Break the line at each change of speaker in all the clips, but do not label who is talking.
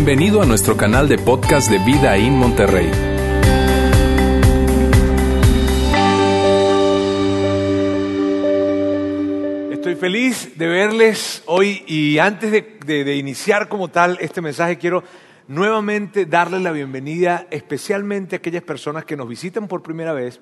Bienvenido a nuestro canal de podcast de Vida en Monterrey.
Estoy feliz de verles hoy y antes de, de- iniciar como tal este mensaje quiero nuevamente darles la bienvenida especialmente a aquellas personas que nos visitan por primera vez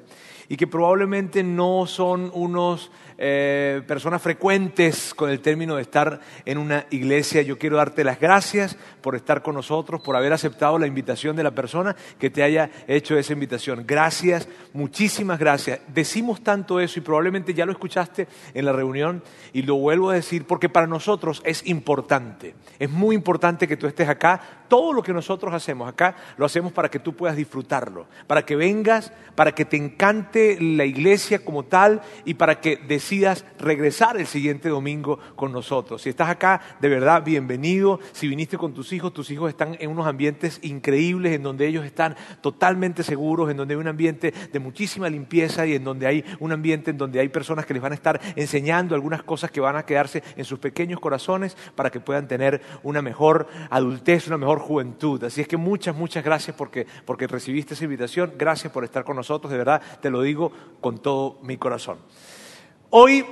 y que probablemente no son unos eh, personas frecuentes con el término de estar en una iglesia. Yo quiero darte las gracias por estar con nosotros, por haber aceptado la invitación de la persona que te haya hecho esa invitación. Gracias, muchísimas gracias. Decimos tanto eso y probablemente ya lo escuchaste en la reunión y lo vuelvo a decir porque para nosotros es importante. Es muy importante que tú estés acá. Todo lo que nosotros hacemos acá lo hacemos para que tú puedas disfrutarlo, para que vengas, para que te encante la iglesia como tal y para que decidas regresar el siguiente domingo con nosotros. Si estás acá, de verdad, bienvenido. Si viniste con tus hijos, tus hijos están en unos ambientes increíbles, en donde ellos están totalmente seguros, en donde hay un ambiente de muchísima limpieza y en donde hay un ambiente en donde hay personas que les van a estar enseñando algunas cosas que van a quedarse en sus pequeños corazones para que puedan tener una mejor adultez, una mejor juventud. Así es que muchas, muchas gracias porque, porque recibiste esa invitación. Gracias por estar con nosotros. De verdad, te lo digo con todo mi corazón. Hoy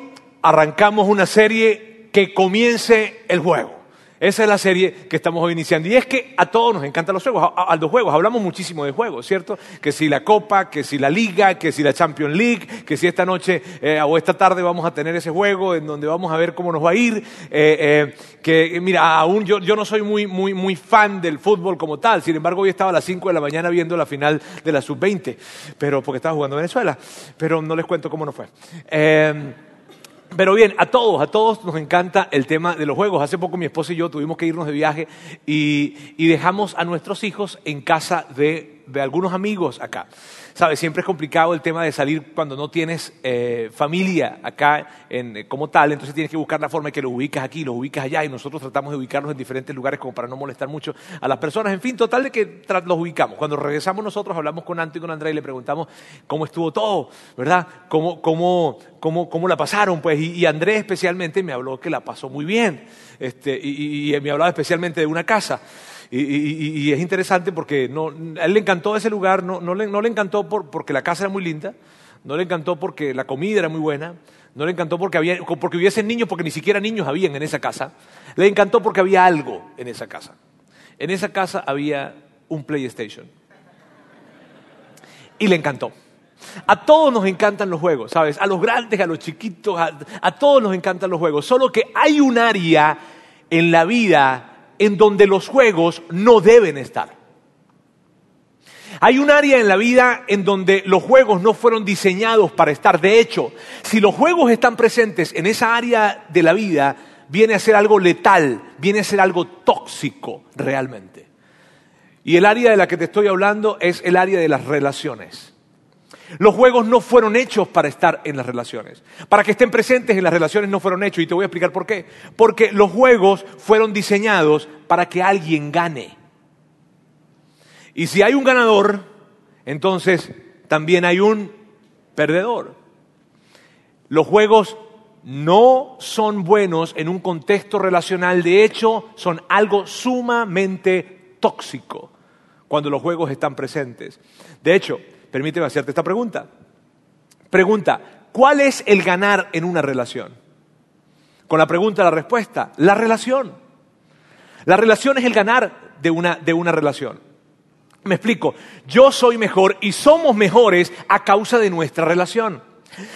arrancamos una serie que comience el juego. Esa es la serie que estamos hoy iniciando. Y es que a todos nos encantan los juegos, a, a los juegos. Hablamos muchísimo de juegos, ¿cierto? Que si la Copa, que si la Liga, que si la Champions League, que si esta noche eh, o esta tarde vamos a tener ese juego en donde vamos a ver cómo nos va a ir. Eh, eh, que, eh, mira, aún yo, yo no soy muy, muy, muy fan del fútbol como tal. Sin embargo, hoy estaba a las 5 de la mañana viendo la final de la Sub-20, pero porque estaba jugando Venezuela. Pero no les cuento cómo nos fue. Eh, pero bien, a todos, a todos nos encanta el tema de los juegos. Hace poco mi esposa y yo tuvimos que irnos de viaje y, y dejamos a nuestros hijos en casa de, de algunos amigos acá. ¿Sabes? Siempre es complicado el tema de salir cuando no tienes eh, familia acá en, eh, como tal, entonces tienes que buscar la forma de que los ubicas aquí, los ubicas allá y nosotros tratamos de ubicarlos en diferentes lugares como para no molestar mucho a las personas. En fin, total de que los ubicamos. Cuando regresamos nosotros hablamos con Anto y con Andrea y le preguntamos cómo estuvo todo, ¿verdad? ¿Cómo, cómo, cómo, cómo la pasaron? Pues, y, y Andrés especialmente me habló que la pasó muy bien. Este, y, y- y me hablaba especialmente de una casa. Y, y- es interesante porque a él le encantó ese lugar, no, le, encantó por- porque la casa era muy linda, no le encantó porque la comida era muy buena, no le encantó porque, había, porque hubiesen niños, porque ni siquiera niños habían en esa casa, le encantó porque había algo en esa casa. En esa casa había un PlayStation. Y le encantó. A todos nos encantan los juegos, ¿sabes? A los grandes, a los chiquitos, a, a todos nos encantan los juegos. Solo que hay un área en la vida en donde los juegos no deben estar. Hay un área en la vida en donde los juegos no fueron diseñados para estar. De hecho, si los juegos están presentes en esa área de la vida, viene a ser algo letal, viene a ser algo tóxico realmente. Y el área de la que te estoy hablando es el área de las relaciones. Los juegos no fueron hechos para estar en las relaciones. Para que estén presentes en las relaciones no fueron hechos. Y te voy a explicar por qué. Porque los juegos fueron diseñados para que alguien gane. Y si hay un ganador, entonces también hay un perdedor. Los juegos no son buenos en un contexto relacional. De hecho, son algo sumamente tóxico cuando los juegos están presentes. De hecho, permíteme hacerte esta pregunta. Pregunta, ¿cuál es el ganar en una relación? Con la pregunta, la respuesta, la relación. La relación es el ganar de una, de una relación. Me explico, yo soy mejor y somos mejores a causa de nuestra relación.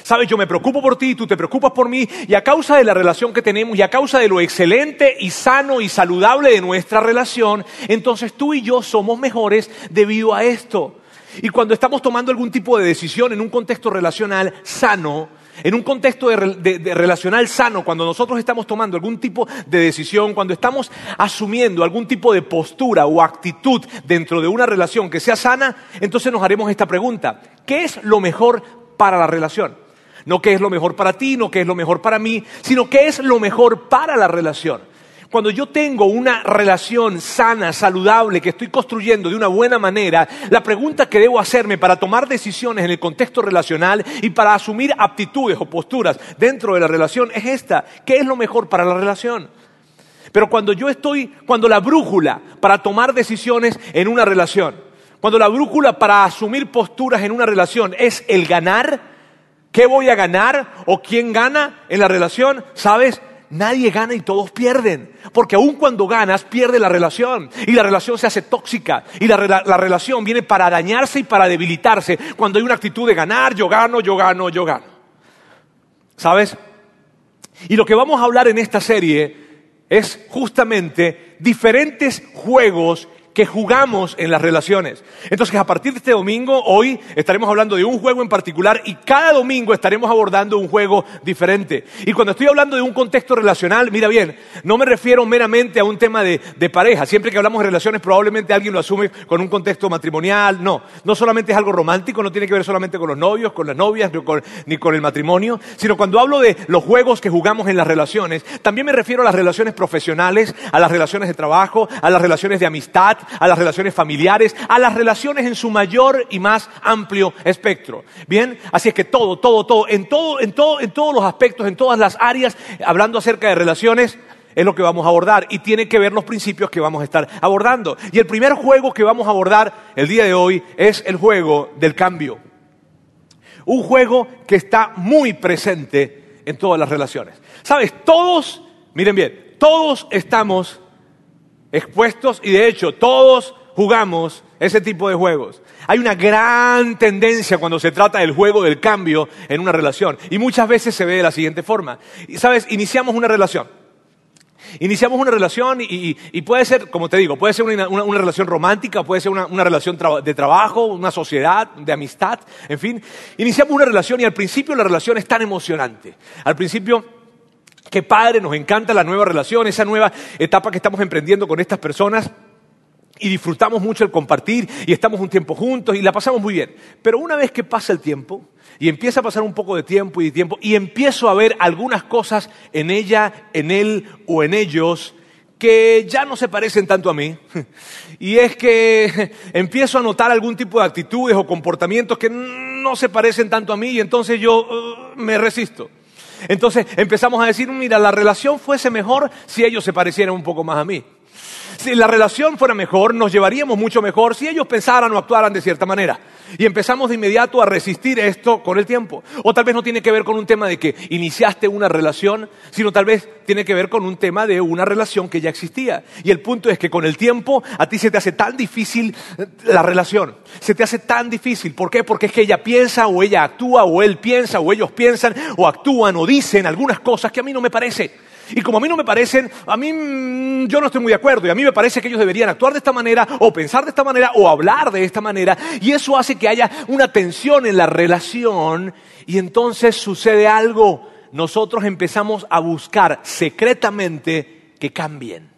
Sabes, yo me preocupo por ti, tú te preocupas por mí y a causa de la relación que tenemos y a causa de lo excelente y sano y saludable de nuestra relación, entonces tú y yo somos mejores debido a esto. Y cuando estamos tomando algún tipo de decisión en un contexto relacional sano, en un contexto de, re- de- de relacional sano, cuando nosotros estamos tomando algún tipo de decisión, cuando estamos asumiendo algún tipo de postura o actitud dentro de una relación que sea sana, entonces nos haremos esta pregunta. ¿Qué es lo mejor para la relación? No qué es lo mejor para ti, no qué es lo mejor para mí, sino qué es lo mejor para la relación. Cuando yo tengo una relación sana, saludable, que estoy construyendo de una buena manera, la pregunta que debo hacerme para tomar decisiones en el contexto relacional y para asumir aptitudes o posturas dentro de la relación es esta. ¿Qué es lo mejor para la relación? Pero cuando yo estoy, cuando la brújula para tomar decisiones en una relación, cuando la brújula para asumir posturas en una relación es el ganar, ¿qué voy a ganar o quién gana en la relación? ¿Sabes? Nadie gana y todos pierden. Porque aun cuando ganas, pierde la relación. Y la relación se hace tóxica. Y la, la, relación viene para dañarse y para debilitarse. Cuando hay una actitud de ganar, yo gano, yo gano, yo gano. ¿Sabes? Y lo que vamos a hablar en esta serie es justamente diferentes juegos que jugamos en las relaciones. Entonces, a partir de este domingo, hoy estaremos hablando de un juego en particular y cada domingo estaremos abordando un juego diferente. Y cuando estoy hablando de un contexto relacional, mira bien, no me refiero meramente a un tema de, pareja. Siempre que hablamos de relaciones, probablemente alguien lo asume con un contexto matrimonial. No, no solamente es algo romántico, no tiene que ver solamente con los novios, con las novias, ni con el matrimonio, sino cuando hablo de los juegos que jugamos en las relaciones, también me refiero a las relaciones profesionales, a las relaciones de trabajo, a las relaciones de amistad, a las relaciones familiares, a las relaciones en su mayor y más amplio espectro. Bien, así es que todo, todo, todo, en todo, en todo, en todos los aspectos, en todas las áreas, hablando acerca de relaciones, es lo que vamos a abordar y tiene que ver los principios que vamos a estar abordando. Y el primer juego que vamos a abordar el día de hoy es el juego del cambio. Un juego que está muy presente en todas las relaciones. Sabes, todos, miren bien, todos estamos expuestos y de hecho todos jugamos ese tipo de juegos. Hay una gran tendencia cuando se trata del juego del cambio en una relación y muchas veces se ve de la siguiente forma. Sabes, iniciamos una relación. Iniciamos una relación y, puede ser, como te digo, puede ser una, relación romántica, puede ser una, relación de trabajo, una sociedad, de amistad, en fin. Iniciamos una relación y al principio la relación es tan emocionante. Al principio Qué padre, nos encanta la nueva relación, esa nueva etapa que estamos emprendiendo con estas personas. Y disfrutamos mucho el compartir y estamos un tiempo juntos y la pasamos muy bien. Pero una vez que pasa el tiempo y empieza a pasar un poco de tiempo y tiempo y empiezo a ver algunas cosas en ella, en él o en ellos que ya no se parecen tanto a mí. Y es que empiezo a notar algún tipo de actitudes o comportamientos que no se parecen tanto a mí y entonces yo uh, me resisto. Entonces empezamos a decir, mira, la relación fuese mejor si ellos se parecieran un poco más a mí. Si la relación fuera mejor, nos llevaríamos mucho mejor si ellos pensaran o actuaran de cierta manera. Y empezamos de inmediato a resistir esto con el tiempo. O tal vez no tiene que ver con un tema de que iniciaste una relación, sino tal vez tiene que ver con un tema de una relación que ya existía. Y el punto es que con el tiempo a ti se te hace tan difícil eh, la relación. Se te hace tan difícil. ¿Por qué? Porque es que ella piensa o ella actúa o él piensa o ellos piensan o actúan o dicen algunas cosas que a mí no me parece. Y como a mí no me parecen, a mí mm, yo no estoy muy de acuerdo. Y a mí me parece que ellos deberían actuar de esta manera, o pensar de esta manera, o hablar de esta manera. Y eso hace que haya una tensión en la relación. Y entonces sucede algo. Nosotros empezamos a buscar secretamente que cambien.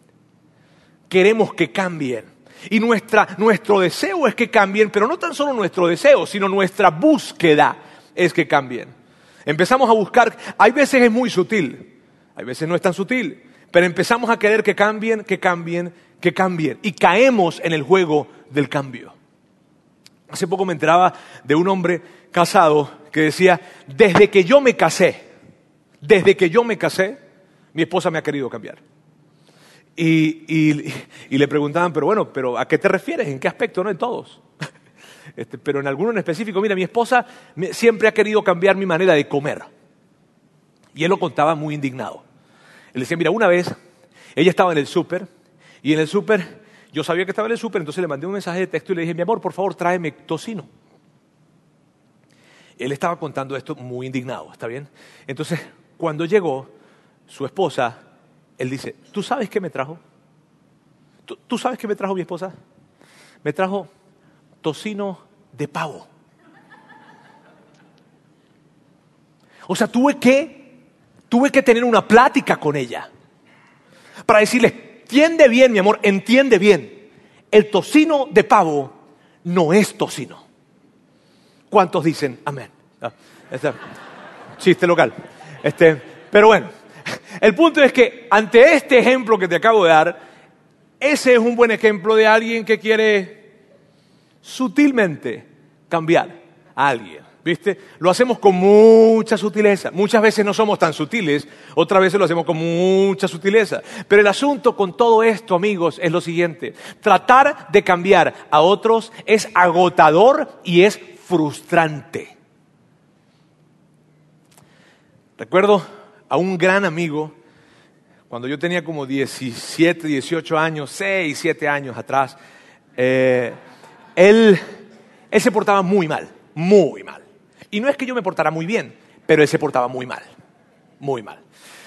Queremos que cambien. Y nuestra, nuestro deseo es que cambien, pero no tan solo nuestro deseo, sino nuestra búsqueda es que cambien. Empezamos a buscar, hay veces es muy sutil, a veces no es tan sutil, pero empezamos a querer que cambien, que cambien, que cambien. Y caemos en el juego del cambio. Hace poco me enteraba de un hombre casado que decía, desde que yo me casé, desde que yo me casé, mi esposa me ha querido cambiar. Y, le preguntaban, pero bueno, pero ¿a qué te refieres? ¿En qué aspecto? No en todos. Este, pero en alguno en específico, mira, mi esposa siempre ha querido cambiar mi manera de comer. Y él lo contaba muy indignado. Él decía, mira, una vez ella estaba en el súper y en el súper, yo sabía que estaba en el súper, entonces le mandé un mensaje de texto y le dije, mi amor, por favor, tráeme tocino. Él estaba contando esto muy indignado, ¿está bien? Entonces, cuando llegó su esposa, él dice, ¿tú sabes qué me trajo? ¿Tú, ¿Tú, sabes qué me trajo mi esposa? Me trajo tocino de pavo. O sea, tuve que tuve que tener una plática con ella para decirle, entiende bien, mi amor, entiende bien, el tocino de pavo no es tocino. ¿Cuántos dicen amén? Este, chiste local. Este, pero bueno, el punto es que ante este ejemplo que te acabo de dar, ese es un buen ejemplo de alguien que quiere sutilmente cambiar a alguien. ¿Viste? Lo hacemos con mucha sutileza. Muchas veces no somos tan sutiles, otras veces lo hacemos con mucha sutileza. Pero el asunto con todo esto, amigos, es lo siguiente. Tratar de cambiar a otros es agotador y es frustrante. Recuerdo a un gran amigo, cuando yo tenía como 17, 18 años, 6, 7 años atrás, eh, él, él se portaba muy mal, muy mal. Y no es que yo me portara muy bien, pero él se portaba muy mal, muy mal.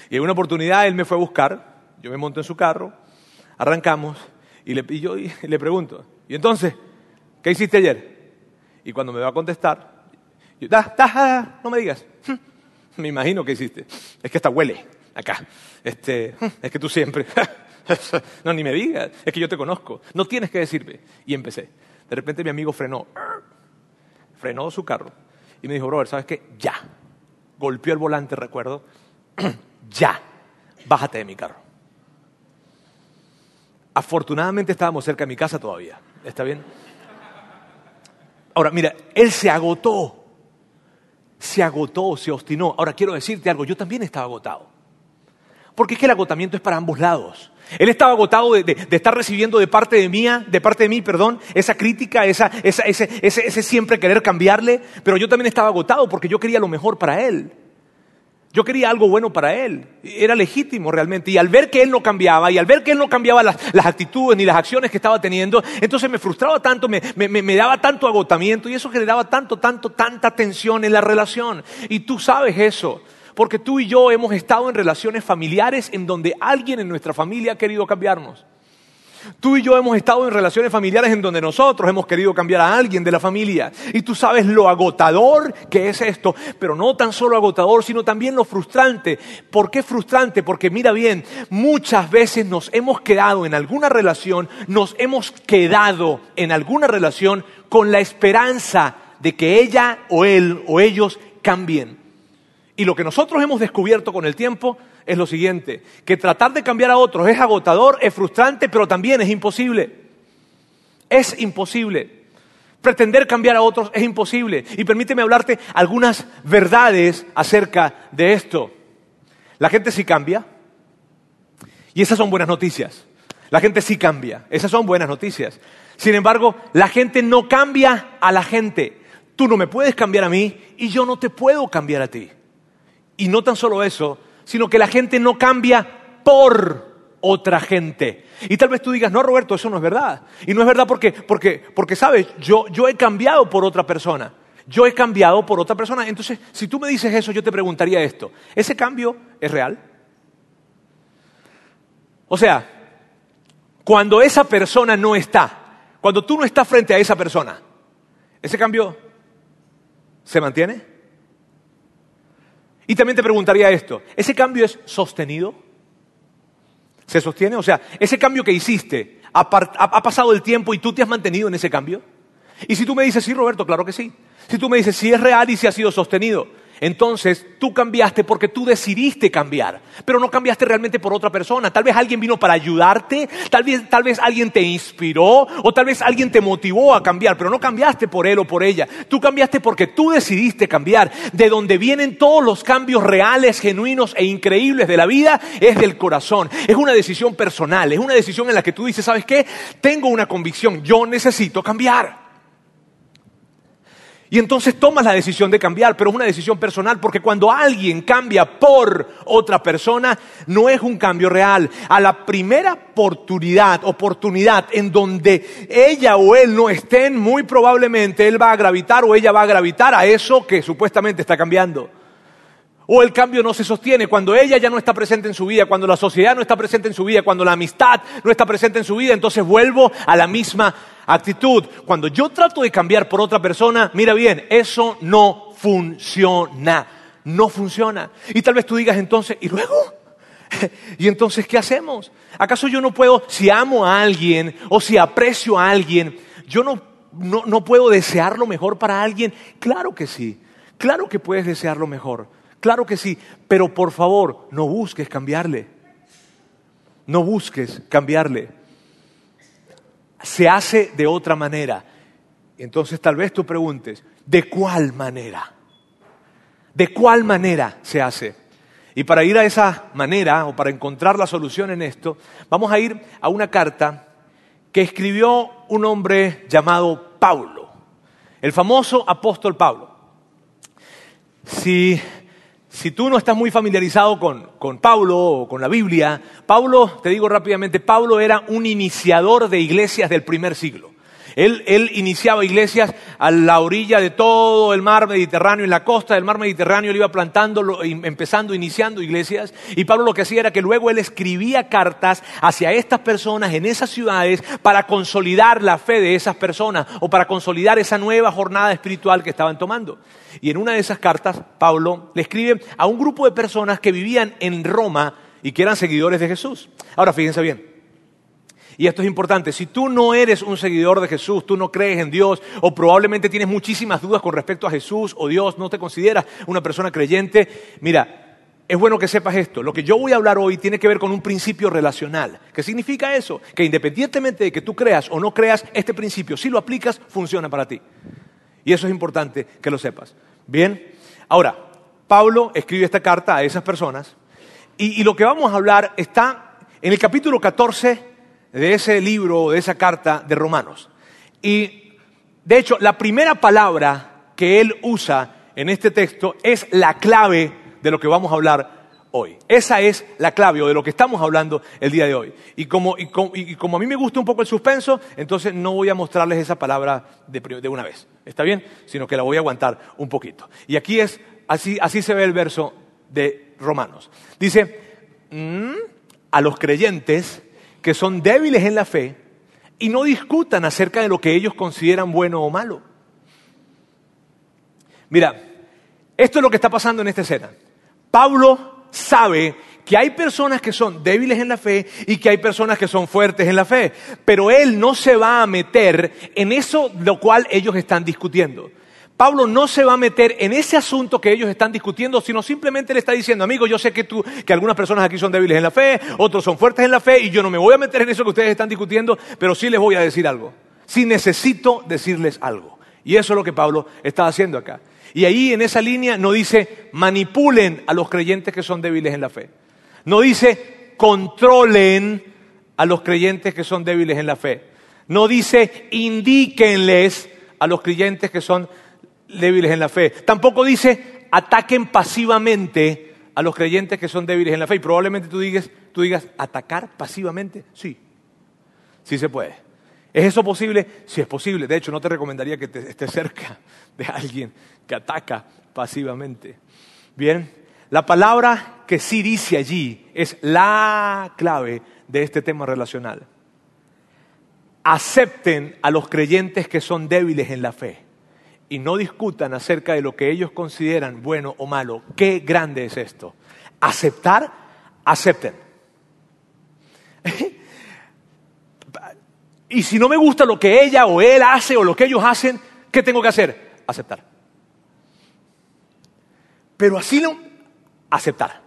Y en una oportunidad él me fue a buscar, yo me monto en su carro, arrancamos y, le, yo le pregunto, ¿y entonces qué hiciste ayer? Y cuando me va a contestar, yo, no me digas, me imagino que hiciste, es que hasta huele acá, este, es que tú siempre, no, ni me digas, es que yo te conozco, no tienes que decirme. Y empecé. De repente mi amigo frenó, frenó su carro y me dijo, Robert, ¿sabes qué? Ya. Golpeó el volante, recuerdo. ya. Bájate de mi carro. Afortunadamente estábamos cerca de mi casa todavía. ¿Está bien? Ahora, mira, él se agotó. Se agotó, se obstinó. Ahora quiero decirte algo, yo también estaba agotado. Porque es que el agotamiento es para ambos lados. Él estaba agotado de, estar recibiendo de parte de mía, de parte de mí, perdón, esa crítica, esa, ese, ese siempre querer cambiarle, pero yo también estaba agotado porque yo quería lo mejor para él. Yo quería algo bueno para él. Era legítimo realmente. Y al ver que él no cambiaba, y al ver que él no cambiaba las, actitudes ni las acciones que estaba teniendo, entonces me frustraba tanto, me, me, daba tanto agotamiento y eso generaba tanto, tanto, tanta tensión en la relación. Y tú sabes eso. Porque tú y yo hemos estado en relaciones familiares en donde alguien en nuestra familia ha querido cambiarnos. Tú y yo hemos estado en relaciones familiares en donde nosotros hemos querido cambiar a alguien de la familia. Y tú sabes lo agotador que es esto, pero no tan solo agotador, sino también lo frustrante. ¿Por qué frustrante? Porque mira bien, muchas veces nos hemos quedado en alguna relación, nos hemos quedado en alguna relación con la esperanza de que ella o él o ellos cambien. Y lo que nosotros hemos descubierto con el tiempo es lo siguiente, que tratar de cambiar a otros es agotador, es frustrante, pero también es imposible. Es imposible. Pretender cambiar a otros es imposible. Y permíteme hablarte algunas verdades acerca de esto. La gente sí cambia. Y esas son buenas noticias. La gente sí cambia. Esas son buenas noticias. Sin embargo, la gente no cambia a la gente. Tú no me puedes cambiar a mí y yo no te puedo cambiar a ti. Y no tan solo eso, sino que la gente no cambia por otra gente. Y tal vez tú digas, no, Roberto, eso no es verdad. Y no es verdad porque, porque, porque sabes, yo, yo he cambiado por otra persona. Yo he cambiado por otra persona. Entonces, si tú me dices eso, yo te preguntaría esto. ¿Ese cambio es real? O sea, cuando esa persona no está, cuando tú no estás frente a esa persona, ¿ese cambio se mantiene? Y también te preguntaría esto, ¿ese cambio es sostenido? ¿Se sostiene? O sea, ese cambio que hiciste, ¿ha, pasado el tiempo y tú te has mantenido en ese cambio? Y si tú me dices, sí, Roberto, claro que sí. Si tú me dices, sí es real y si ha sido sostenido, entonces tú cambiaste porque tú decidiste cambiar, pero no cambiaste realmente por otra persona. Tal vez alguien vino para ayudarte, tal vez, tal vez alguien te inspiró o tal vez alguien te motivó a cambiar, pero no cambiaste por él o por ella. Tú cambiaste porque tú decidiste cambiar. De donde vienen todos los cambios reales, genuinos e increíbles de la vida es del corazón. Es una decisión personal, es una decisión en la que tú dices, ¿sabes qué? Tengo una convicción, yo necesito cambiar. Y entonces tomas la decisión de cambiar, pero es una decisión personal, porque cuando alguien cambia por otra persona, no es un cambio real. A la primera oportunidad, oportunidad en donde ella o él no estén, muy probablemente él va a gravitar o ella va a gravitar a eso que supuestamente está cambiando. O el cambio no se sostiene cuando ella ya no está presente en su vida, cuando la sociedad no está presente en su vida, cuando la amistad no está presente en su vida, entonces vuelvo a la misma actitud. Cuando yo trato de cambiar por otra persona, mira bien, eso no funciona, no funciona. Y tal vez tú digas entonces, ¿y luego? ¿Y entonces qué hacemos? ¿Acaso yo no puedo, si amo a alguien o si aprecio a alguien, yo no, no, no puedo desear lo mejor para alguien? Claro que sí, claro que puedes desear lo mejor. Claro que sí, pero por favor, no busques cambiarle. No busques cambiarle. Se hace de otra manera. Entonces tal vez tú preguntes, ¿De cuál manera? ¿De cuál manera se hace? Y para ir a esa manera o para encontrar la solución en esto, vamos a ir a una carta que escribió un hombre llamado Pablo, el famoso apóstol Pablo. Si, si tú no estás muy familiarizado con, con Pablo o con la Biblia, Pablo, te digo rápidamente, Pablo era un iniciador de iglesias del primer siglo. Él, iniciaba iglesias a la orilla de todo el mar Mediterráneo, en la costa del mar Mediterráneo, él iba plantando, empezando, iniciando iglesias. Y Pablo lo que hacía era que luego él escribía cartas hacia estas personas en esas ciudades para consolidar la fe de esas personas o para consolidar esa nueva jornada espiritual que estaban tomando. Y en una de esas cartas, Pablo le escribe a un grupo de personas que vivían en Roma y que eran seguidores de Jesús. Ahora, fíjense bien. Y esto es importante, si tú no eres un seguidor de Jesús, tú no crees en Dios o probablemente tienes muchísimas dudas con respecto a Jesús o Dios, no te consideras una persona creyente, mira, es bueno que sepas esto. Lo que yo voy a hablar hoy tiene que ver con un principio relacional. ¿Qué significa eso? Que independientemente de que tú creas o no creas, este principio, si lo aplicas, funciona para ti. Y eso es importante que lo sepas. Bien, ahora, Pablo escribe esta carta a esas personas y, y lo que vamos a hablar está en el capítulo 14 de ese libro, de esa carta de Romanos. Y de hecho, la primera palabra que él usa en este texto es la clave de lo que vamos a hablar hoy. Esa es la clave o de lo que estamos hablando el día de hoy. Y como, a mí me gusta un poco el suspenso, entonces no voy a mostrarles esa palabra de, una vez. ¿Está bien? Sino que la voy a aguantar un poquito. Y aquí es, así, así se ve el verso de Romanos. Dice, mm, a los creyentes que son débiles en la fe y no discutan acerca de lo que ellos consideran bueno o malo. Mira, esto es lo que está pasando en esta escena. Pablo sabe que hay personas que son débiles en la fe y que hay personas que son fuertes en la fe, pero él no se va a meter en eso lo cual ellos están discutiendo. Pablo no se va a meter en ese asunto que ellos están discutiendo, sino simplemente le está diciendo, amigo, yo sé que tú, que algunas personas aquí son débiles en la fe, otros son fuertes en la fe, y yo no me voy a meter en eso que ustedes están discutiendo, pero sí les voy a decir algo. Sí necesito decirles algo. Y eso es lo que Pablo está haciendo acá. Y ahí en esa línea no dice manipulen a los creyentes que son débiles en la fe. No dice controlen a los creyentes que son débiles en la fe. No dice indíquenles a los creyentes que son débiles en la fe. Tampoco dice ataquen pasivamente a los creyentes que son débiles en la fe. Y probablemente tú digas, tú digas, ¿atacar pasivamente? Sí, sí se puede. ¿Es eso posible? Sí es posible. De hecho, no te recomendaría que te estés cerca de alguien que ataca pasivamente. Bien, la palabra que sí dice allí es la clave de este tema relacional. Acepten a los creyentes que son débiles en la fe y no discutan acerca de lo que ellos consideran bueno o malo. Qué grande es esto. Aceptar, acepten. y si no me gusta lo que ella o él hace o lo que ellos hacen, ¿qué tengo que hacer? Aceptar. Pero así no, aceptar.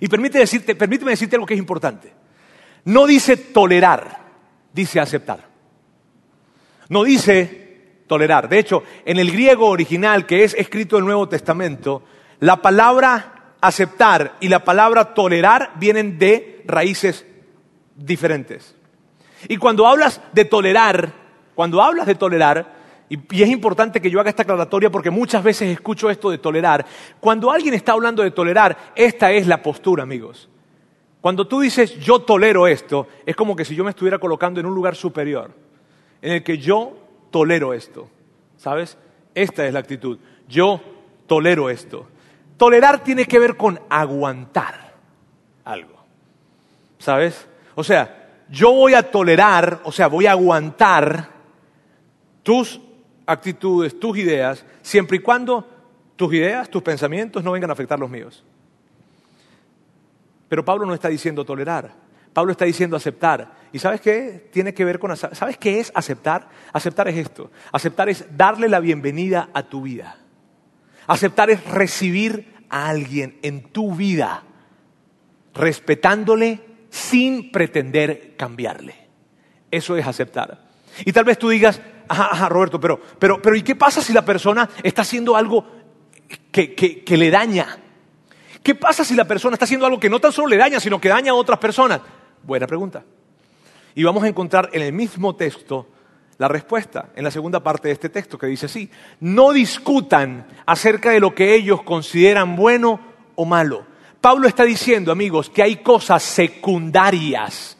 Y permíteme decirte, permíteme decirte algo que es importante. No dice tolerar, dice aceptar. No dice tolerar. De hecho, en el griego original que es escrito el Nuevo Testamento, la palabra aceptar y la palabra tolerar vienen de raíces diferentes. Y cuando hablas de tolerar, cuando hablas de tolerar, y, es importante que yo haga esta aclaratoria porque muchas veces escucho esto de tolerar, cuando alguien está hablando de tolerar, esta es la postura, amigos. Cuando tú dices yo tolero esto, es como que si yo me estuviera colocando en un lugar superior, en el que yo tolero esto. ¿Sabes? Esta es la actitud. Yo tolero esto. Tolerar tiene que ver con aguantar algo. ¿Sabes? O sea, yo voy a tolerar, o sea, voy a aguantar tus actitudes, tus ideas, siempre y cuando tus ideas, tus pensamientos no vengan a afectar los míos. Pero Pablo no está diciendo tolerar. Pablo está diciendo aceptar. ¿Y sabes qué? Tiene que ver con... ¿Sabes qué es aceptar? Aceptar es esto. Aceptar es darle la bienvenida a tu vida. Aceptar es recibir a alguien en tu vida, respetándole sin pretender cambiarle. Eso es aceptar. Y tal vez tú digas, ajá, ajá, Roberto, pero, pero, pero ¿y qué pasa si la persona está haciendo algo que, que, que le daña? ¿Qué pasa si la persona está haciendo algo que no tan solo le daña, sino que daña a otras personas? Buena pregunta. Y vamos a encontrar en el mismo texto la respuesta, en la segunda parte de este texto, que dice así, no discutan acerca de lo que ellos consideran bueno o malo. Pablo está diciendo, amigos, que hay cosas secundarias.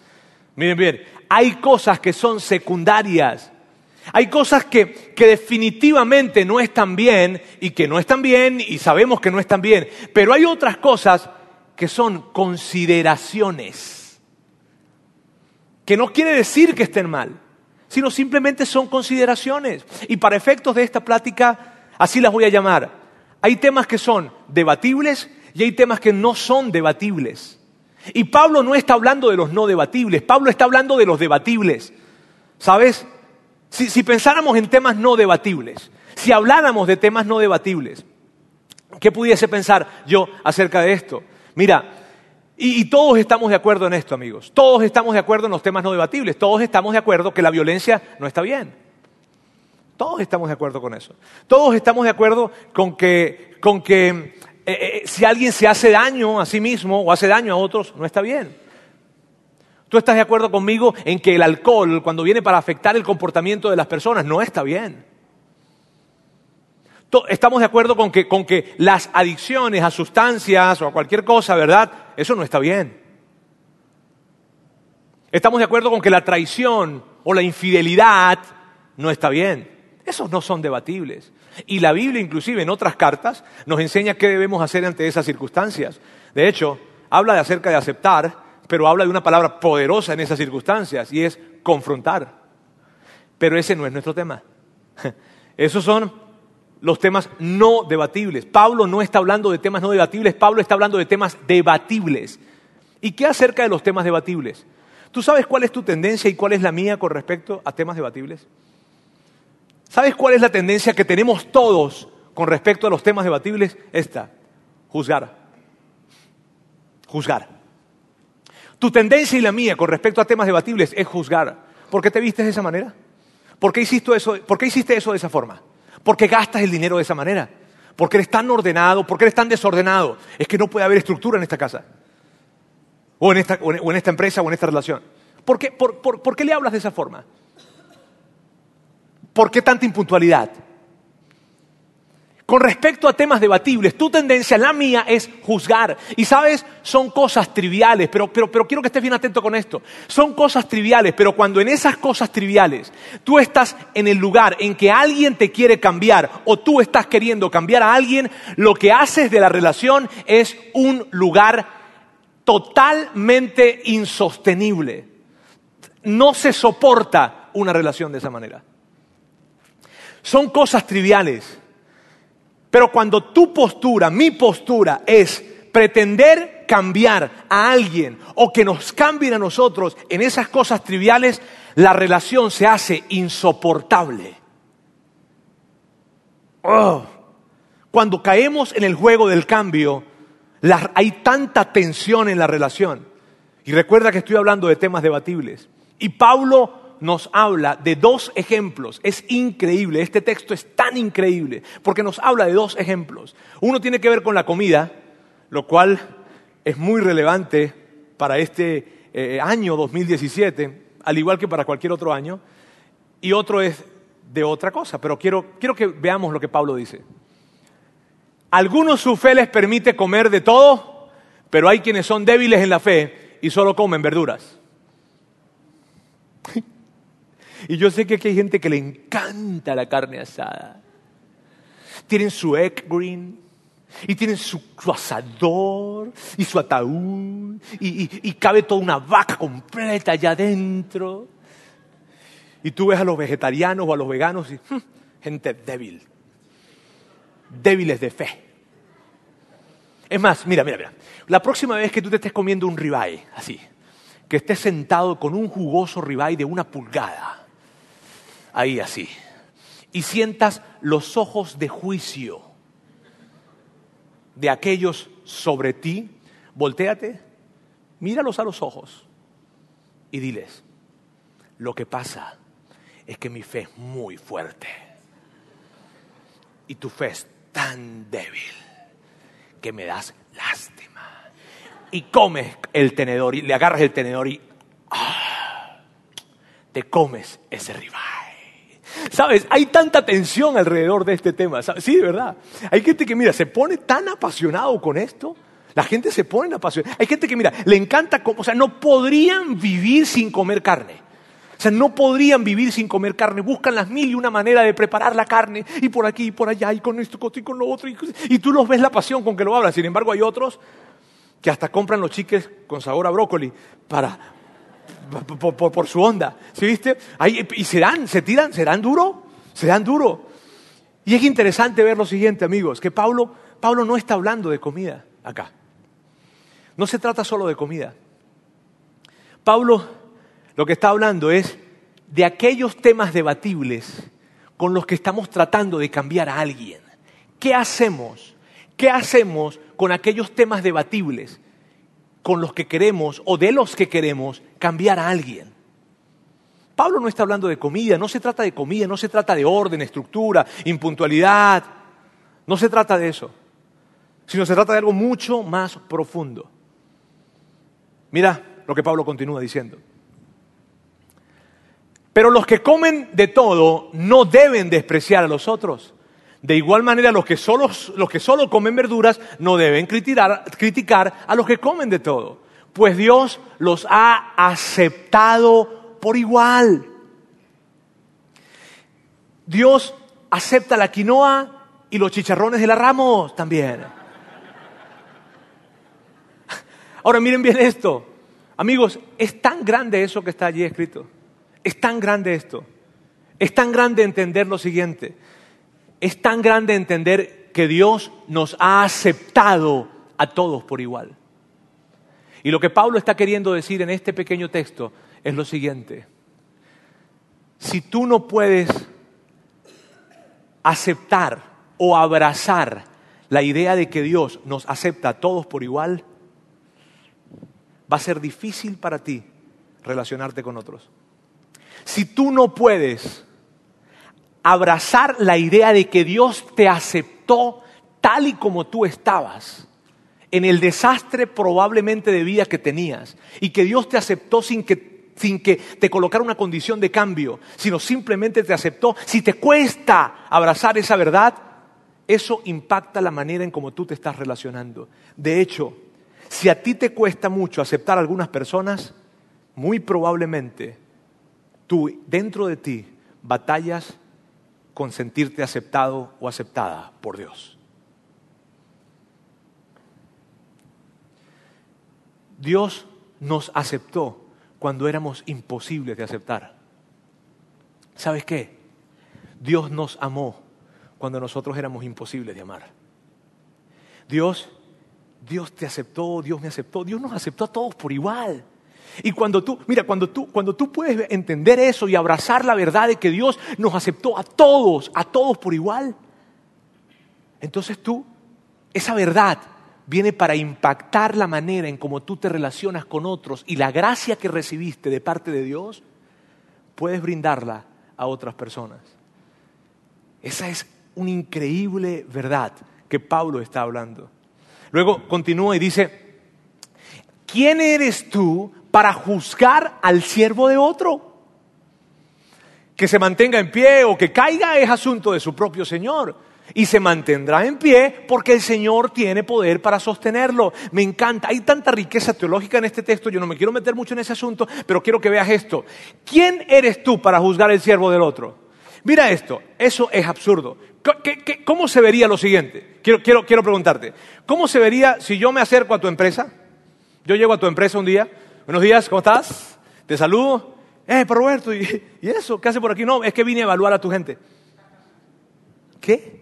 Miren bien, hay cosas que son secundarias. Hay cosas que, que, definitivamente no están bien y que no están bien y sabemos que no están bien. Pero hay otras cosas que son consideraciones. Que no quiere decir que estén mal, sino simplemente son consideraciones. Y para efectos de esta plática, así las voy a llamar. Hay temas que son debatibles y hay temas que no son debatibles. Y Pablo no está hablando de los no debatibles, Pablo está hablando de los debatibles. ¿Sabes? Si, pensáramos en temas no debatibles, si habláramos de temas no debatibles, ¿qué pudiese pensar yo acerca de esto? Mira, y, todos estamos de acuerdo en esto, amigos. Todos estamos de acuerdo en los temas no debatibles. Todos estamos de acuerdo que la violencia no está bien. Todos estamos de acuerdo con eso. Todos estamos de acuerdo con que, con que eh, eh, si alguien se hace daño a sí mismo o hace daño a otros, no está bien. ¿Tú estás de acuerdo conmigo en que el alcohol, cuando viene para afectar el comportamiento de las personas, no está bien? Estamos de acuerdo con que, con que las adicciones a sustancias o a cualquier cosa, ¿verdad? Eso no está bien. Estamos de acuerdo con que la traición o la infidelidad no está bien. Esos no son debatibles. Y la Biblia, inclusive en otras cartas, nos enseña qué debemos hacer ante esas circunstancias. De hecho, habla de acerca de aceptar pero habla de una palabra poderosa en esas circunstancias y es confrontar. Pero ese no es nuestro tema. Esos son los temas no debatibles. Pablo no está hablando de temas no debatibles, Pablo está hablando de temas debatibles. ¿Y qué acerca de los temas debatibles? ¿Tú sabes cuál es tu tendencia y cuál es la mía con respecto a temas debatibles? ¿Sabes cuál es la tendencia que tenemos todos con respecto a los temas debatibles? Esta, juzgar. Juzgar. Tu tendencia y la mía con respecto a temas debatibles es juzgar. ¿Por qué te vistes de esa manera? ¿Por qué hiciste eso, ¿por qué hiciste eso de esa forma? ¿Por qué gastas el dinero de esa manera? ¿Por qué eres tan ordenado? ¿Por qué eres tan desordenado? Es que no puede haber estructura en esta casa. O en esta, empresa o en esta relación. ¿Por qué, por, ¿Por qué le hablas de esa forma? ¿Por qué tanta impuntualidad? Con respecto a temas debatibles, tu tendencia, la mía, es juzgar. Y sabes, son cosas triviales, pero, pero, pero quiero que estés bien atento con esto. Son cosas triviales, pero cuando en esas cosas triviales tú estás en el lugar en que alguien te quiere cambiar o tú estás queriendo cambiar a alguien, lo que haces de la relación es un lugar totalmente insostenible. No se soporta una relación de esa manera. Son cosas triviales pero cuando tu postura, mi postura es pretender cambiar a alguien o que nos cambien a nosotros en esas cosas triviales, la relación se hace insoportable. Oh. Cuando caemos en el juego del cambio, hay tanta tensión en la relación. Y recuerda que estoy hablando de temas debatibles. Y Pablo nos habla de dos ejemplos. Es increíble, este texto es tan increíble, porque nos habla de dos ejemplos. Uno tiene que ver con la comida, lo cual es muy relevante para este eh, año 2017, al igual que para cualquier otro año, y otro es de otra cosa, pero quiero, quiero que veamos lo que Pablo dice. Algunos su fe les permite comer de todo, pero hay quienes son débiles en la fe y solo comen verduras. Y yo sé que aquí hay gente que le encanta la carne asada. Tienen su egg green, y tienen su, asador y su ataúd y, cabe toda una vaca completa allá adentro. Y tú ves a los vegetarianos o a los veganos y hmm, gente débil, débiles de fe. Es más, mira, mira, mira. La próxima vez que tú te estés comiendo un ribeye, así, que estés sentado con un jugoso ribeye de una pulgada, ahí así, y sientas los ojos de juicio de aquellos sobre ti, volteate, míralos a los ojos y diles, lo que pasa es que mi fe es muy fuerte. Y tu fe es tan débil que me das lástima. Y comes el tenedor y le agarras el tenedor y ¡ah! te comes ese ribeye. ¿Sabes? Hay tanta tensión alrededor de este tema. Sí, de verdad. Hay gente que, mira, se pone tan apasionado con esto. La gente se pone apasionada. Hay gente que, mira, le encanta, o sea, no podrían vivir sin comer carne. O sea, no podrían vivir sin comer carne. Buscan las mil y una manera de preparar la carne. Y por aquí, y por allá, y con esto, y con lo otro. Y, tú los ves la pasión con que lo hablan. Sin embargo, hay otros que hasta compran los chiques con sabor a brócoli para, por, su onda. ¿Sí viste? y se se tiran, se dan duro, se duro. Y es interesante ver lo siguiente, amigos, que Pablo, Pablo no está hablando de comida acá. No se trata solo de comida. Pablo lo que está hablando es de aquellos temas debatibles con los que estamos tratando de cambiar a alguien. ¿Qué hacemos? ¿Qué hacemos con aquellos temas debatibles con los que queremos o de los que queremos cambiar a alguien? Pablo no está hablando de comida, no se trata de comida, no se trata de orden, estructura, impuntualidad, no se trata de eso, sino se trata de algo mucho más profundo. Mira lo que Pablo continúa diciendo. Pero los que comen de todo no deben despreciar a los otros. De igual manera, los que solo, los que solo comen verduras no deben criticar, criticar a los que comen de todo, pues Dios los ha aceptado por igual. Dios acepta la quinoa y los chicharrones de la ramos también. Ahora miren bien esto. Amigos, es tan grande eso que está allí escrito. Es tan grande esto. Es tan grande entender lo siguiente. Es tan grande entender que Dios nos ha aceptado a todos por igual. Y lo que Pablo está queriendo decir en este pequeño texto es lo siguiente. Si tú no puedes aceptar o abrazar la idea de que Dios nos acepta a todos por igual, va a ser difícil para ti relacionarte con otros. Si tú no puedes abrazar la idea de que Dios te aceptó tal y como tú estabas, en el desastre probablemente de vida que tenías, y que Dios te aceptó sin que, sin que te colocara una condición de cambio, sino simplemente te aceptó, si te cuesta abrazar esa verdad, eso impacta la manera en cómo tú te estás relacionando. De hecho, si a ti te cuesta mucho aceptar a algunas personas, muy probablemente tú dentro de ti batallas con sentirte aceptado o aceptada por Dios. Dios nos aceptó cuando éramos imposibles de aceptar. ¿Sabes qué? Dios nos amó cuando nosotros éramos imposibles de amar. Dios, Dios te aceptó, Dios me aceptó, Dios nos aceptó a todos por igual. Y cuando tú, mira, cuando tú, cuando tú puedes entender eso y abrazar la verdad de que Dios nos aceptó a todos, a todos por igual, entonces tú, esa verdad viene para impactar la manera en cómo tú te relacionas con otros y la gracia que recibiste de parte de Dios, puedes brindarla a otras personas. Esa es una increíble verdad que Pablo está hablando. Luego continúa y dice, ¿quién eres tú para juzgar al siervo de otro. Que se mantenga en pie o que caiga es asunto de su propio Señor. Y se mantendrá en pie porque el Señor tiene poder para sostenerlo. Me encanta. Hay tanta riqueza teológica en este texto. Yo no me quiero meter mucho en ese asunto, pero quiero que veas esto. ¿Quién eres tú para juzgar el siervo del otro? Mira esto. Eso es absurdo. cómo se vería lo siguiente? Quiero, quiero, quiero preguntarte. ¿Cómo se vería si yo me acerco a tu empresa? Yo llego a tu empresa un día Buenos días, ¿cómo estás? Te saludo. Eh, pero Roberto, ¿y, eso? ¿Qué hace por aquí? No, es que vine a evaluar a tu gente. ¿Qué?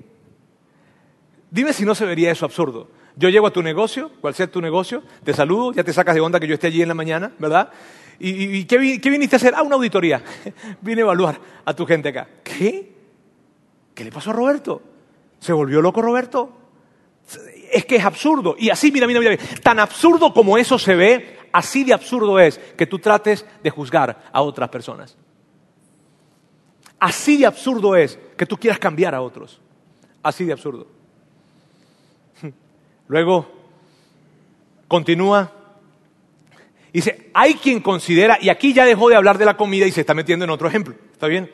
Dime si no se vería eso absurdo. Yo llego a tu negocio, cual sea tu negocio, te saludo, ya te sacas de onda que yo esté allí en la mañana, ¿verdad? ¿Y, qué, viniste a hacer? Ah, una auditoría. Vine a evaluar a tu gente acá. ¿Qué? ¿Qué le pasó a Roberto? ¿Se volvió loco Roberto? Es que es absurdo. Y así, mira, mira, mira, tan absurdo como eso se ve, Así de absurdo es que tú trates de juzgar a otras personas. Así de absurdo es que tú quieras cambiar a otros. Así de absurdo. Luego continúa. Dice, hay quien considera, y aquí ya dejó de hablar de la comida y se está metiendo en otro ejemplo. ¿Está bien?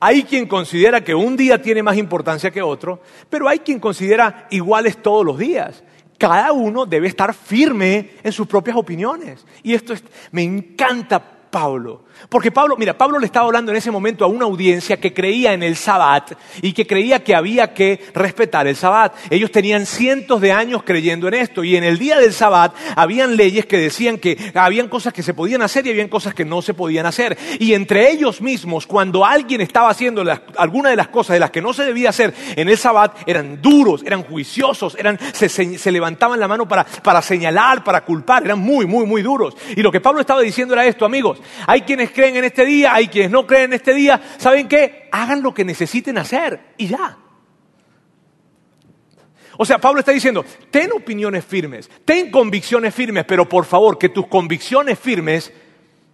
Hay quien considera que un día tiene más importancia que otro, pero hay quien considera iguales todos los días. Cada uno debe estar firme en sus propias opiniones. Y esto es, me encanta Pablo. Porque Pablo, mira, Pablo le estaba hablando en ese momento a una audiencia que creía en el sabbat y que creía que había que respetar el sabbat. Ellos tenían cientos de años creyendo en esto y en el día del sabbat habían leyes que decían que habían cosas que se podían hacer y habían cosas que no se podían hacer. Y entre ellos mismos, cuando alguien estaba haciendo alguna de las cosas de las que no se debía hacer en el sabbat, eran duros, eran juiciosos, eran, se, se levantaban la mano para, para señalar, para culpar, eran muy, muy, muy duros. Y lo que Pablo estaba diciendo era esto, amigos, hay quienes creen en este día, hay quienes no creen en este día. ¿Saben qué? Hagan lo que necesiten hacer y ya. O sea, Pablo está diciendo, ten opiniones firmes, ten convicciones firmes, pero por favor, que tus convicciones firmes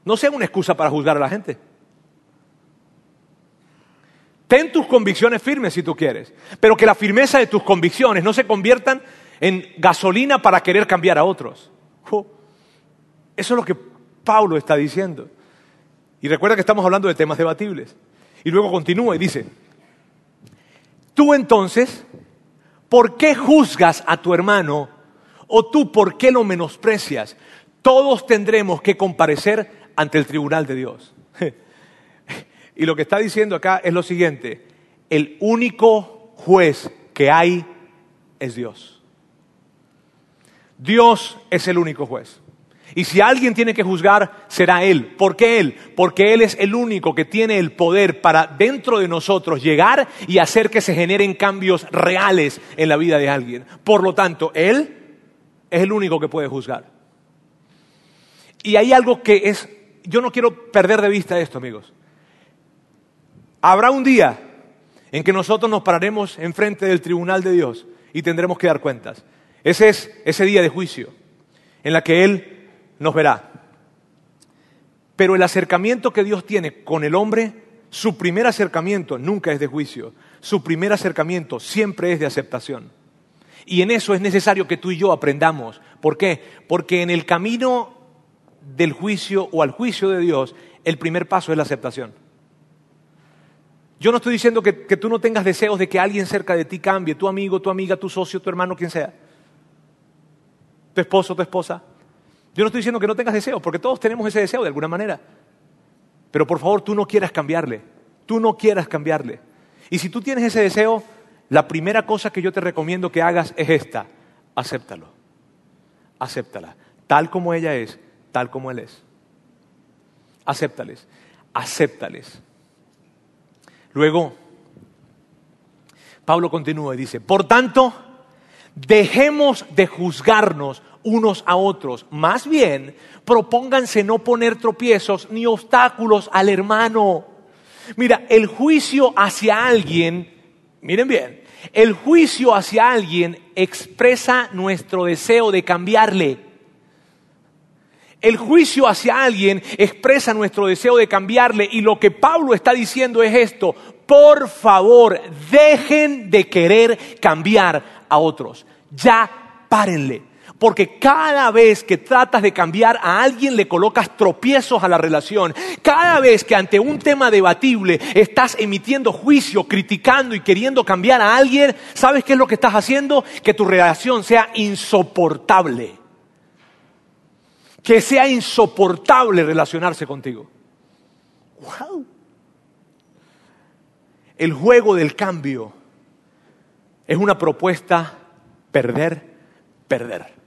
no sean una excusa para juzgar a la gente. Ten tus convicciones firmes si tú quieres, pero que la firmeza de tus convicciones no se conviertan en gasolina para querer cambiar a otros. Eso es lo que Pablo está diciendo. Y recuerda que estamos hablando de temas debatibles. Y luego continúa y dice, tú entonces, ¿por qué juzgas a tu hermano? ¿O tú por qué lo menosprecias? Todos tendremos que comparecer ante el tribunal de Dios. y lo que está diciendo acá es lo siguiente, el único juez que hay es Dios. Dios es el único juez. Y si alguien tiene que juzgar, será Él. ¿Por qué Él? Porque Él es el único que tiene el poder para dentro de nosotros llegar y hacer que se generen cambios reales en la vida de alguien. Por lo tanto, Él es el único que puede juzgar. Y hay algo que es, yo no quiero perder de vista esto, amigos. Habrá un día en que nosotros nos pararemos enfrente del tribunal de Dios y tendremos que dar cuentas. Ese es ese día de juicio en la que Él nos verá. Pero el acercamiento que Dios tiene con el hombre, su primer acercamiento nunca es de juicio, su primer acercamiento siempre es de aceptación. Y en eso es necesario que tú y yo aprendamos. ¿Por qué? Porque en el camino del juicio o al juicio de Dios, el primer paso es la aceptación. Yo no estoy diciendo que, que, tú no tengas deseos de que alguien cerca de ti cambie, tu amigo, tu amiga, tu socio, tu hermano, quien sea. Tu esposo, tu esposa. Yo no estoy diciendo que no tengas deseo, porque todos tenemos ese deseo de alguna manera. Pero por favor, tú no quieras cambiarle. Tú no quieras cambiarle. Y si tú tienes ese deseo, la primera cosa que yo te recomiendo que hagas es esta. Acéptalo. Acéptala. Tal como ella es, tal como él es. Acéptales. Acéptales. Luego, Pablo continúa y dice, por tanto, dejemos de juzgarnos unos a otros. Más bien, propónganse no poner tropiezos ni obstáculos al hermano. Mira, el juicio hacia alguien, miren bien, el juicio hacia alguien expresa nuestro deseo de cambiarle. El juicio hacia alguien expresa nuestro deseo de cambiarle y lo que Pablo está diciendo es esto, por favor, dejen de querer cambiar a otros. Ya párenle. Porque cada vez que tratas de cambiar a alguien le colocas tropiezos a la relación. Cada vez que ante un tema debatible estás emitiendo juicio, criticando y queriendo cambiar a alguien, ¿sabes qué es lo que estás haciendo? Que tu relación sea insoportable. Que sea insoportable relacionarse contigo. ¡Wow! El juego del cambio es una propuesta perder, perder.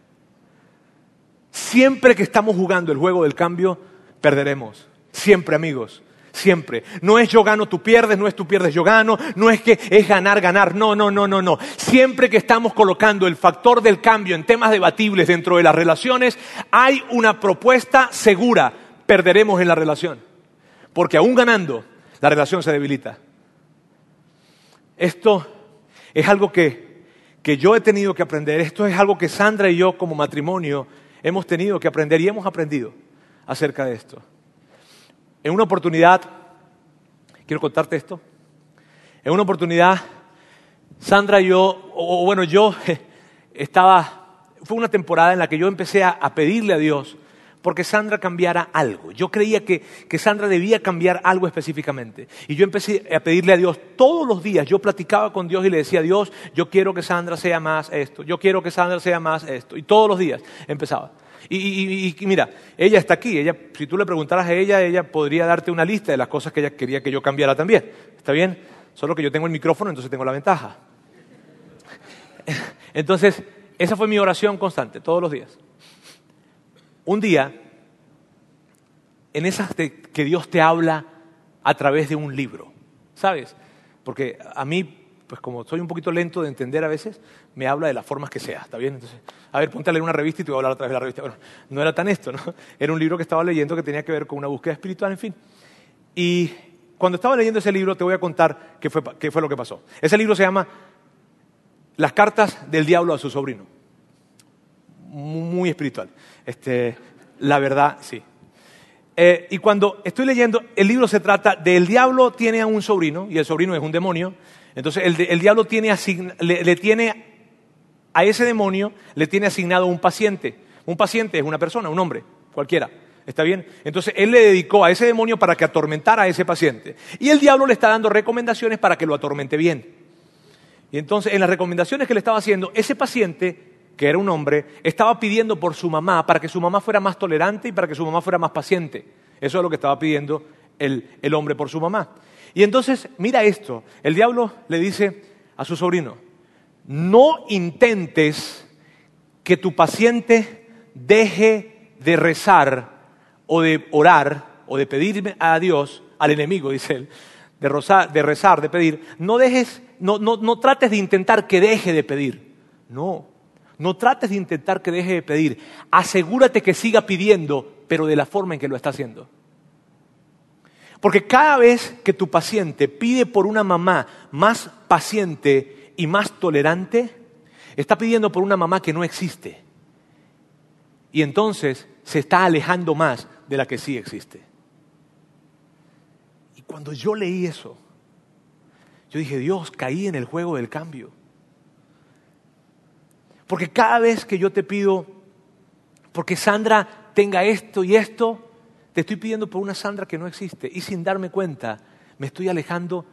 Siempre que estamos jugando el juego del cambio, perderemos. Siempre, amigos. Siempre. No es yo gano, tú pierdes, no es tú pierdes, yo gano, no es que es ganar, ganar. No, no, no, no, no. Siempre que estamos colocando el factor del cambio en temas debatibles dentro de las relaciones, hay una propuesta segura. Perderemos en la relación. Porque aún ganando, la relación se debilita. Esto es algo que, que yo he tenido que aprender. Esto es algo que Sandra y yo como matrimonio hemos tenido que aprender y hemos aprendido acerca de esto. En una oportunidad quiero contarte esto. En una oportunidad, Sandra y yo, o bueno, yo estaba, fue una temporada en la que yo empecé a, a pedirle a Dios porque Sandra cambiara algo. Yo creía que, que, Sandra debía cambiar algo específicamente. Y yo empecé a pedirle a Dios todos los días. Yo platicaba con Dios y le decía, Dios, yo quiero que Sandra sea más esto. Yo quiero que Sandra sea más esto. Y todos los días empezaba. Y, mira, ella está aquí. Ella, si tú le preguntaras a ella, ella podría darte una lista de las cosas que ella quería que yo cambiara también. ¿Está bien? Solo que yo tengo el micrófono, entonces tengo la ventaja. Entonces, esa fue mi oración constante, todos los días un día, en esas que Dios te habla a través de un libro, ¿sabes? Porque a mí, pues como soy un poquito lento de entender a veces, me habla de las formas que sea, ¿está bien? Entonces, a ver, ponte a leer una revista y te voy a hablar a través de la revista. Bueno, no era tan esto, ¿no? Era un libro que estaba leyendo que tenía que ver con una búsqueda espiritual, en fin. Y cuando estaba leyendo ese libro te voy a contar qué fue, lo que pasó. Ese libro se llama Las cartas del diablo a su sobrino muy espiritual. Este, la verdad, sí. Eh, y cuando estoy leyendo, el libro se trata de el diablo tiene a un sobrino, y el sobrino es un demonio, entonces el, el diablo tiene le, le, tiene a ese demonio, le tiene asignado un paciente. Un paciente es una persona, un hombre, cualquiera. ¿Está bien? Entonces él le dedicó a ese demonio para que atormentara a ese paciente. Y el diablo le está dando recomendaciones para que lo atormente bien. Y entonces en las recomendaciones que le estaba haciendo, ese paciente que era un hombre, estaba pidiendo por su mamá para que su mamá fuera más tolerante y para que su mamá fuera más paciente. Eso es lo que estaba pidiendo el, el hombre por su mamá. Y entonces, mira esto, el diablo le dice a su sobrino, no intentes que tu paciente deje de rezar o de orar o de pedirme a Dios, al enemigo, dice él, de, de rezar, de pedir, no dejes, no, no, no trates de intentar que deje de pedir. No, no trates de intentar que deje de pedir. Asegúrate que siga pidiendo, pero de la forma en que lo está haciendo. Porque cada vez que tu paciente pide por una mamá más paciente y más tolerante, está pidiendo por una mamá que no existe. Y entonces se está alejando más de la que sí existe. Y cuando yo leí eso, yo dije, Dios, caí en el juego del cambio. Porque cada vez que yo te pido, porque Sandra tenga esto y esto, te estoy pidiendo por una Sandra que no existe. Y sin darme cuenta, me estoy alejando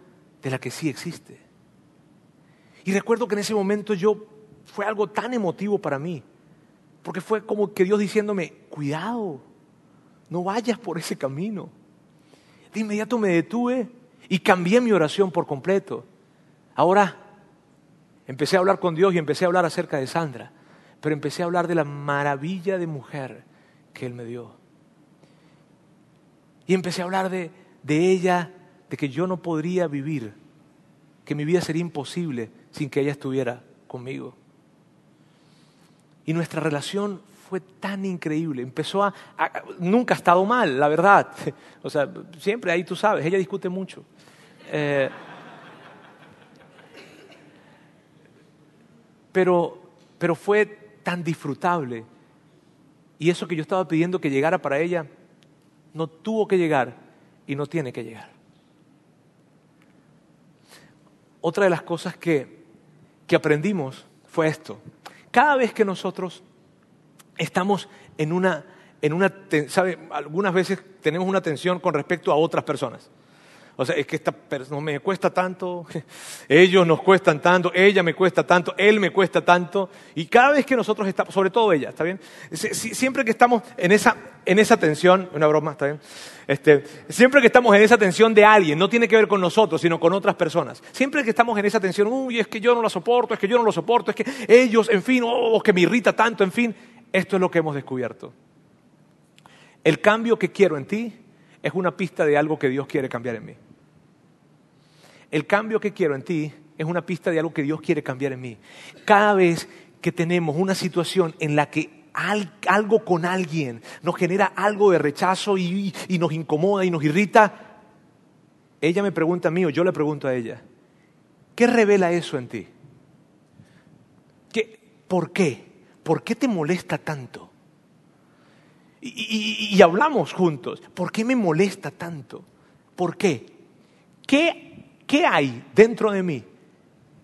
de la que sí existe. Y recuerdo que en ese momento yo fue algo tan emotivo para mí, porque fue como que Dios diciéndome, cuidado, no vayas por ese camino. De inmediato me detuve y cambié mi oración por completo. Ahora Empecé a hablar con Dios y empecé a hablar acerca de Sandra, pero empecé a hablar de la maravilla de mujer que Él me dio. Y empecé a hablar de, de ella, de que yo no podría vivir, que mi vida sería imposible sin que ella estuviera conmigo. Y nuestra relación fue tan increíble. Empezó a, Nunca ha estado mal, la verdad. O sea, siempre ahí tú sabes, ella discute mucho. Eh, pero, pero fue tan disfrutable. Y eso que yo estaba pidiendo que llegara para ella, no tuvo que llegar y no tiene que llegar. Otra de las cosas que, que aprendimos fue esto. Cada vez que nosotros estamos en una, en una, ¿sabe? Algunas veces tenemos una tensión con respecto a otras personas. O sea, es que esta persona me cuesta tanto, ellos nos cuestan tanto, ella me cuesta tanto, él me cuesta tanto. Y cada vez que nosotros estamos, sobre todo ella, ¿está bien? Siempre que estamos en esa, en esa tensión, una broma, ¿está bien? Este, siempre que estamos en esa tensión de alguien, no tiene que ver con nosotros, sino con otras personas. Siempre que estamos en esa tensión, uy, es que yo no la soporto, es que yo no lo soporto, es que ellos, en fin, oh, que me irrita tanto, en fin, esto es lo que hemos descubierto. El cambio que quiero en ti es una pista de algo que Dios quiere cambiar en mí. El cambio que quiero en ti es una pista de algo que Dios quiere cambiar en mí. Cada vez que tenemos una situación en la que algo con alguien nos genera algo de rechazo y, nos incomoda y nos irrita, ella me pregunta a mí o yo le pregunto a ella, ¿qué revela eso en ti? ¿Por qué? ¿Por qué te molesta tanto? Y hablamos juntos, ¿por qué me molesta tanto? ¿Por qué? ¿qué, qué hay dentro de mí?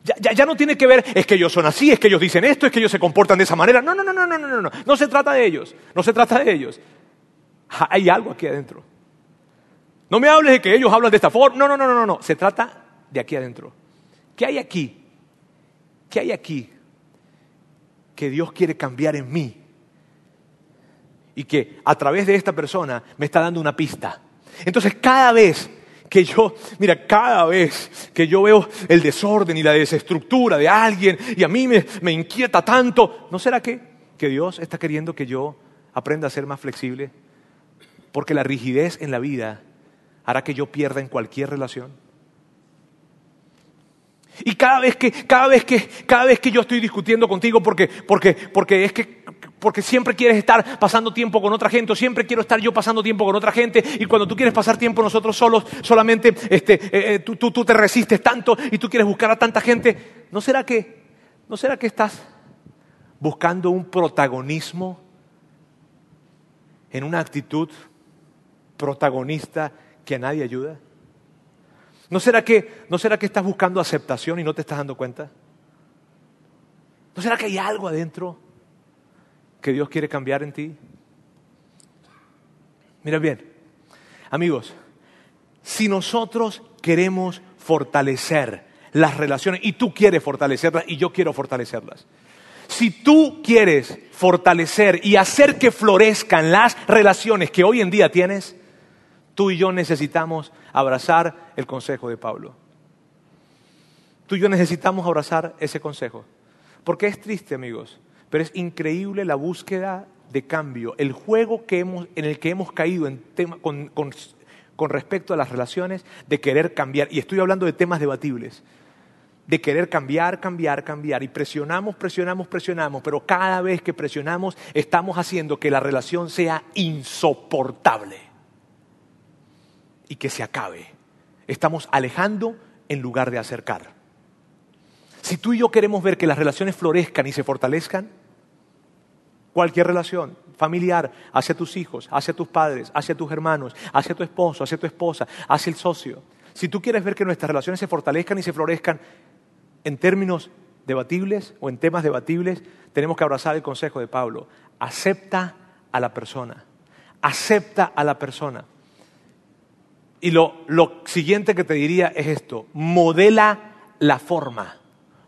Ya, ya, ya, no tiene que ver, es que ellos son así, es que ellos dicen esto, es que ellos se comportan de esa manera. No, no, no, no, no, no, no, no. No se trata de ellos, no se trata de ellos. Hay algo aquí adentro. No me hables de que ellos hablan de esta forma. No, no, no, no, no. Se trata de aquí adentro. ¿Qué hay aquí? ¿Qué hay aquí que Dios quiere cambiar en mí? Y que a través de esta persona me está dando una pista. Entonces cada vez que yo, mira, cada vez que yo veo el desorden y la desestructura de alguien y a mí me, inquieta tanto, ¿no será que, que Dios está queriendo que yo aprenda a ser más flexible? Porque la rigidez en la vida hará que yo pierda en cualquier relación. Y cada vez que, cada vez que, cada vez que yo estoy discutiendo contigo porque, porque, porque es que porque siempre quieres estar pasando tiempo con otra gente, o siempre quiero estar yo pasando tiempo con otra gente, y cuando tú quieres pasar tiempo nosotros solos, solamente este, eh, eh, tú, tú, tú, te resistes tanto y tú quieres buscar a tanta gente, ¿no será que, no será que estás buscando un protagonismo en una actitud protagonista que a nadie ayuda? ¿No será, que, ¿No será que estás buscando aceptación y no te estás dando cuenta? ¿No será que hay algo adentro que Dios quiere cambiar en ti? Mira bien, amigos, si nosotros queremos fortalecer las relaciones, y tú quieres fortalecerlas y yo quiero fortalecerlas, si tú quieres fortalecer y hacer que florezcan las relaciones que hoy en día tienes, tú y yo necesitamos abrazar el consejo de Pablo. Tú y yo necesitamos abrazar ese consejo. Porque es triste, amigos, pero es increíble la búsqueda de cambio, el juego que hemos, en el que hemos caído en tema, con, con, con respecto a las relaciones, de querer cambiar. Y estoy hablando de temas debatibles de querer cambiar, cambiar, cambiar. Y presionamos, presionamos, presionamos, pero cada vez que presionamos estamos haciendo que la relación sea insoportable y que se acabe. Estamos alejando en lugar de acercar. Si tú y yo queremos ver que las relaciones florezcan y se fortalezcan, cualquier relación familiar, hacia tus hijos, hacia tus padres, hacia tus hermanos, hacia tu esposo, hacia tu esposa, hacia el socio, si tú quieres ver que nuestras relaciones se fortalezcan y se florezcan, en términos debatibles o en temas debatibles, tenemos que abrazar el consejo de Pablo. Acepta a la persona. Acepta a la persona. Y lo, lo siguiente que te diría es esto, modela la forma,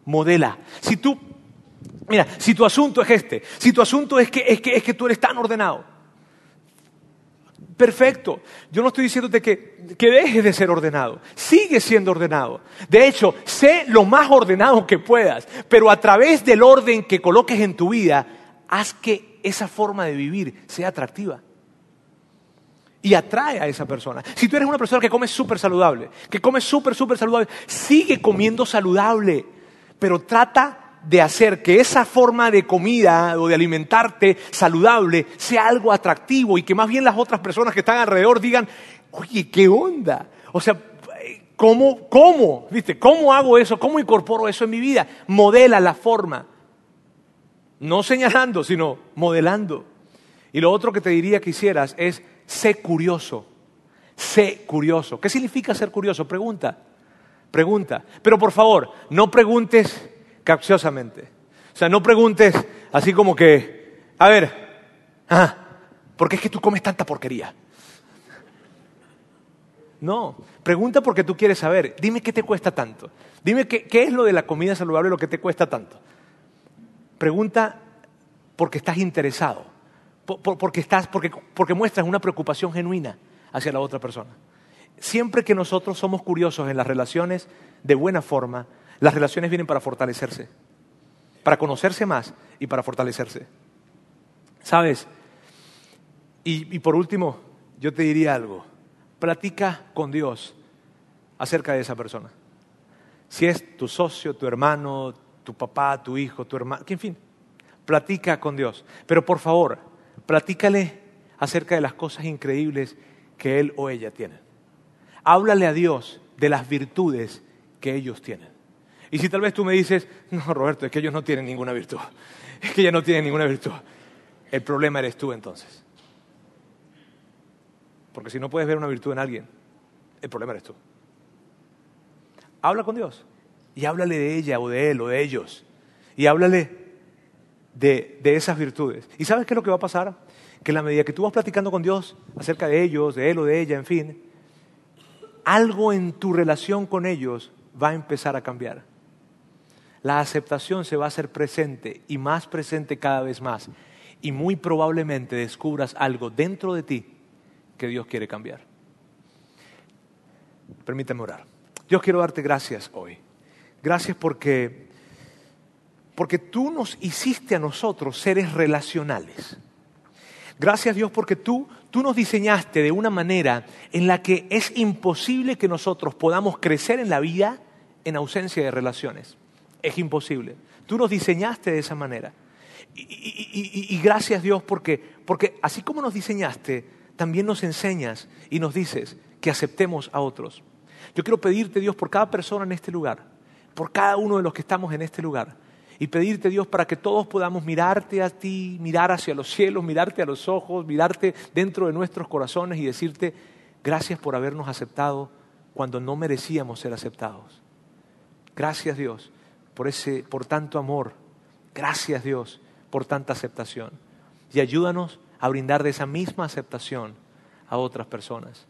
modela. Si tú, mira, si tu asunto es este, si tu asunto es que, es que, es que tú eres tan ordenado, perfecto. Yo no estoy diciéndote que, que, dejes de ser ordenado. Sigue siendo ordenado. De hecho, sé lo más ordenado que puedas, pero a través del orden que coloques en tu vida, haz que esa forma de vivir sea atractiva. Y atrae a esa persona. Si tú eres una persona que come súper saludable, que come súper, súper saludable, sigue comiendo saludable, pero trata de hacer que esa forma de comida o de alimentarte saludable sea algo atractivo y que más bien las otras personas que están alrededor digan, oye, ¿qué onda? O sea, ¿cómo, cómo, viste, cómo hago eso? ¿Cómo incorporo eso en mi vida? Modela la forma. No señalando, sino modelando. Y lo otro que te diría que hicieras es, sé curioso. Sé curioso. ¿Qué significa ser curioso? Pregunta. Pregunta. Pero por favor, no preguntes capciosamente. O sea, no preguntes así como que, a ver, ah, ¿por qué es que tú comes tanta porquería? No, pregunta porque tú quieres saber. Dime qué te cuesta tanto. Dime qué, es lo de la comida saludable lo que te cuesta tanto. Pregunta porque estás interesado, porque, estás, porque muestras una preocupación genuina hacia la otra persona. Siempre que nosotros somos curiosos en las relaciones de buena forma, las relaciones vienen para fortalecerse, para conocerse más y para fortalecerse. ¿Sabes? Y, por último, yo te diría algo. Platica con Dios acerca de esa persona. Si es tu socio, tu hermano, tu papá, tu hijo, tu hermano, en fin, platica con Dios. Pero por favor, platícale acerca de las cosas increíbles que él o ella tienen. Háblale a Dios de las virtudes que ellos tienen. Y si tal vez tú me dices, no, Roberto, es que ellos no tienen ninguna virtud, es que ellos no tienen ninguna virtud, el problema eres tú entonces. Porque si no puedes ver una virtud en alguien, el problema eres tú. habla con Dios y háblale de ella o de él o de ellos y háblale de, de esas virtudes. ¿Y sabes qué es lo que va a pasar? Que en la medida que tú vas platicando con Dios acerca de ellos, de él o de ella, en fin, algo en tu relación con ellos va a empezar a cambiar. La aceptación se va a hacer presente y más presente cada vez más. Y muy probablemente descubras algo dentro de ti que Dios quiere cambiar. Permítame orar. Dios quiero darte gracias hoy. Gracias porque, porque tú nos hiciste a nosotros seres relacionales. Gracias Dios porque tú, tú nos diseñaste de una manera en la que es imposible que nosotros podamos crecer en la vida en ausencia de relaciones. Es imposible. Tú nos diseñaste de esa manera. Y, gracias Dios porque, porque así como nos diseñaste, también nos enseñas y nos dices que aceptemos a otros. Yo quiero pedirte Dios por cada persona en este lugar, por cada uno de los que estamos en este lugar, y pedirte Dios para que todos podamos mirarte a ti, mirar hacia los cielos, mirarte a los ojos, mirarte dentro de nuestros corazones y decirte gracias por habernos aceptado cuando no merecíamos ser aceptados. Gracias Dios por ese por tanto amor. Gracias Dios por tanta aceptación. Y ayúdanos a brindar de esa misma aceptación a otras personas.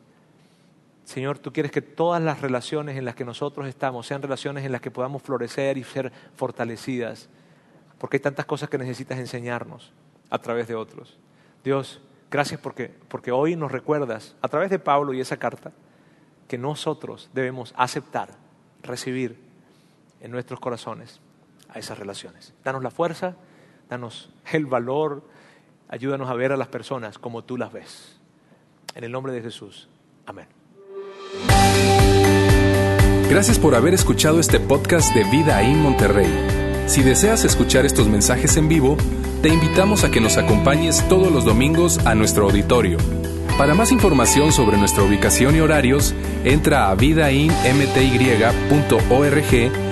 Señor, tú quieres que todas las relaciones en las que nosotros estamos sean relaciones en las que podamos florecer y ser fortalecidas, porque hay tantas cosas que necesitas enseñarnos a través de otros. Dios, gracias porque, porque hoy nos recuerdas, a través de Pablo y esa carta, que nosotros debemos aceptar, recibir en nuestros corazones a esas relaciones. Danos la fuerza, danos el valor, ayúdanos a ver a las personas como tú las ves. En el nombre de Jesús. Amén.
Gracias por haber escuchado este podcast de Vida en Monterrey. Si deseas escuchar estos mensajes en vivo, te invitamos a que nos acompañes todos los domingos a nuestro auditorio. Para más información sobre nuestra ubicación y horarios, entra a vidainmty.org